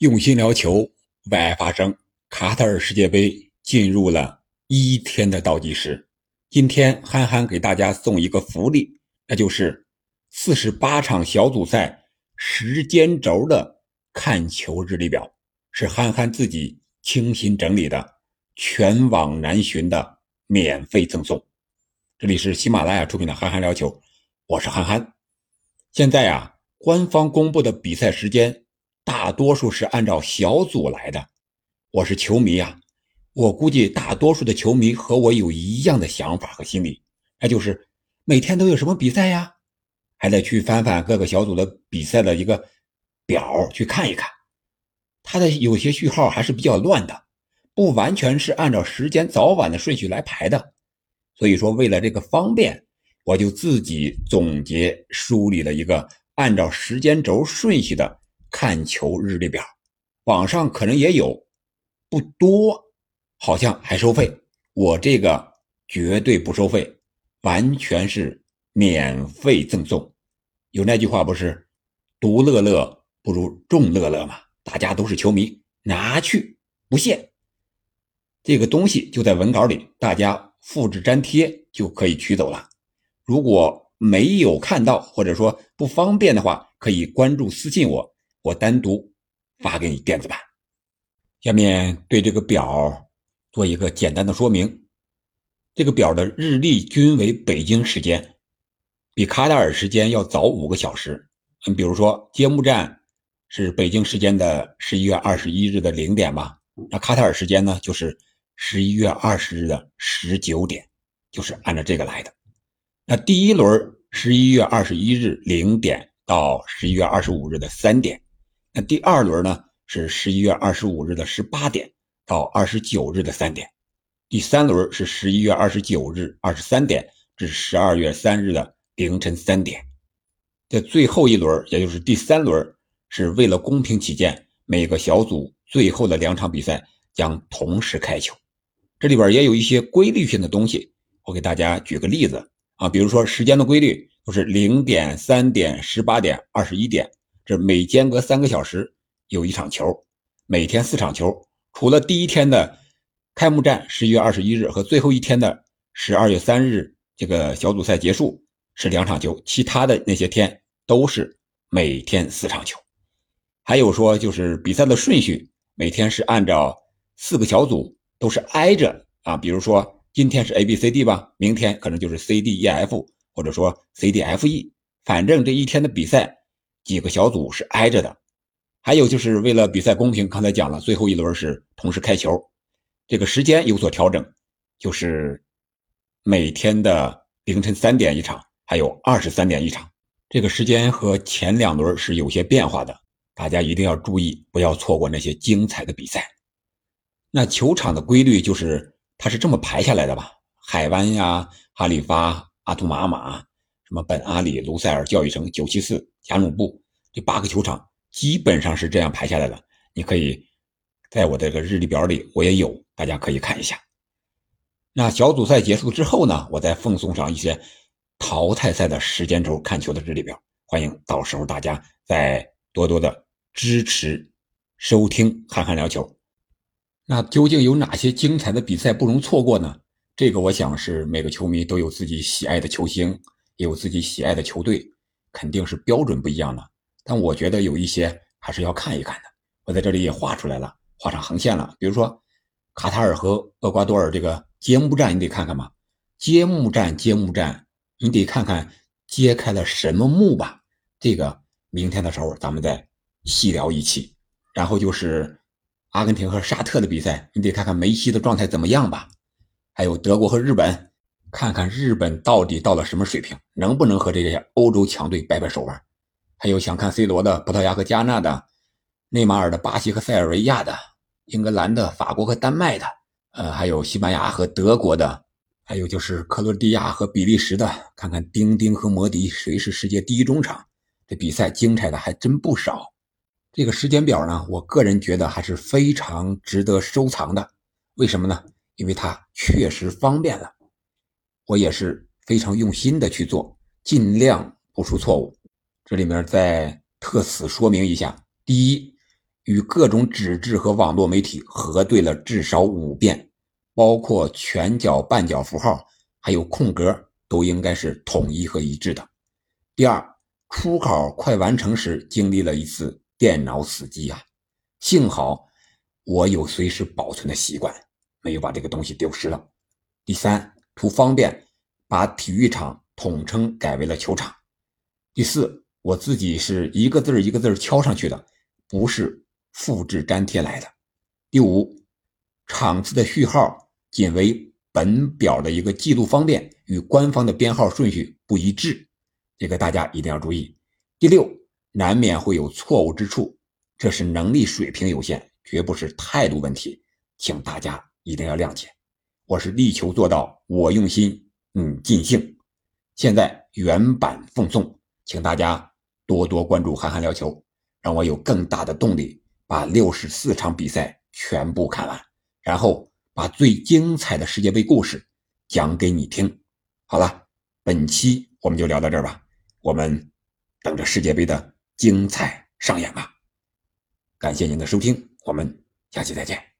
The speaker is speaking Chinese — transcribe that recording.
用心聊球，为爱发声。卡塔尔世界杯进入了一天的倒计时，今天憨憨给大家送一个福利，那就是四十八场小组赛时间轴的看球日历表，是憨憨自己精心整理的，全网难寻的免费赠送。这里是喜马拉雅出品的憨憨聊球，我是憨憨。现在啊，官方公布的比赛时间。大多数是按照小组来的，我是球迷啊，我估计大多数的球迷和我有一样的想法和心理，那就是每天都有什么比赛呀，还得去翻翻各个小组的比赛的一个表去看一看，它的有些序号还是比较乱的，不完全是按照时间早晚的顺序来排的，所以说为了这个方便，我就自己总结梳理了一个按照时间轴顺序的。看球日历表，网上可能也有，不多，好像还收费。我这个绝对不收费，完全是免费赠送。有那句话不是“独乐乐不如众乐乐”吗？大家都是球迷，拿去不限。这个东西就在文稿里，大家复制粘贴就可以取走了。如果没有看到或者说不方便的话，可以关注私信我。我单独发给你电子版。下面对这个表做一个简单的说明。这个表的日历均为北京时间，比卡塔尔时间要早五个小时。你比如说，揭幕战是北京时间的十一月二十一日的零点吧？那卡塔尔时间呢，就是十一月二十日的十九点，就是按照这个来的。那第一轮十一月二十一日零点到十一月二十五日的三点。那第二轮呢是十一月二十五日的十八点到二十九日的三点，第三轮是十一月二十九日二十三点至十二月三日的凌晨三点。在最后一轮，也就是第三轮，是为了公平起见，每个小组最后的两场比赛将同时开球。这里边也有一些规律性的东西，我给大家举个例子啊，比如说时间的规律都是零点、三点、十八点、二十一点。这每间隔三个小时有一场球，每天四场球。除了第一天的开幕战十一月二十一日和最后一天的十二月三日这个小组赛结束是两场球，其他的那些天都是每天四场球。还有说就是比赛的顺序，每天是按照四个小组都是挨着啊，比如说今天是 A B C D 吧，明天可能就是 C D E F 或者说 C D F E，反正这一天的比赛。几个小组是挨着的，还有就是为了比赛公平，刚才讲了，最后一轮是同时开球，这个时间有所调整，就是每天的凌晨三点一场，还有二十三点一场，这个时间和前两轮是有些变化的，大家一定要注意，不要错过那些精彩的比赛。那球场的规律就是它是这么排下来的吧？海湾呀、哈利发、阿图玛马。什么本阿里、卢塞尔、教育城、九七四、加努布这八个球场基本上是这样排下来的。你可以在我的这个日历表里，我也有，大家可以看一下。那小组赛结束之后呢，我再奉送上一些淘汰赛的时间轴看球的日历表。欢迎到时候大家再多多的支持收听憨憨聊球。那究竟有哪些精彩的比赛不容错过呢？这个我想是每个球迷都有自己喜爱的球星。也有自己喜爱的球队，肯定是标准不一样的。但我觉得有一些还是要看一看的。我在这里也画出来了，画上横线了。比如说，卡塔尔和厄瓜多尔这个揭幕战，你得看看吧。揭幕战，揭幕战，你得看看揭开了什么幕吧。这个明天的时候咱们再细聊一期。然后就是阿根廷和沙特的比赛，你得看看梅西的状态怎么样吧。还有德国和日本。看看日本到底到了什么水平，能不能和这些欧洲强队掰掰手腕？还有想看 C 罗的葡萄牙和加纳的，内马尔的巴西和塞尔维亚的，英格兰的、法国和丹麦的，呃，还有西班牙和德国的，还有就是克罗地亚和比利时的。看看丁丁和摩迪谁是世界第一中场？这比赛精彩的还真不少。这个时间表呢，我个人觉得还是非常值得收藏的。为什么呢？因为它确实方便了。我也是非常用心的去做，尽量不出错误。这里面再特此说明一下：第一，与各种纸质和网络媒体核对了至少五遍，包括全角、半角符号，还有空格，都应该是统一和一致的。第二，初考快完成时，经历了一次电脑死机啊，幸好我有随时保存的习惯，没有把这个东西丢失了。第三，图方便，把体育场统称改为了球场。第四，我自己是一个字一个字敲上去的，不是复制粘贴来的。第五，场次的序号仅为本表的一个记录方便，与官方的编号顺序不一致，这个大家一定要注意。第六，难免会有错误之处，这是能力水平有限，绝不是态度问题，请大家一定要谅解。我是力求做到我用心，你尽兴。现在原版奉送。请大家多多关注韩寒聊球，让我有更大的动力把六十四场比赛全部看完，然后把最精彩的世界杯故事讲给你听。好了，本期我们就聊到这儿吧，我们等着世界杯的精彩上演吧。感谢您的收听，我们下期再见。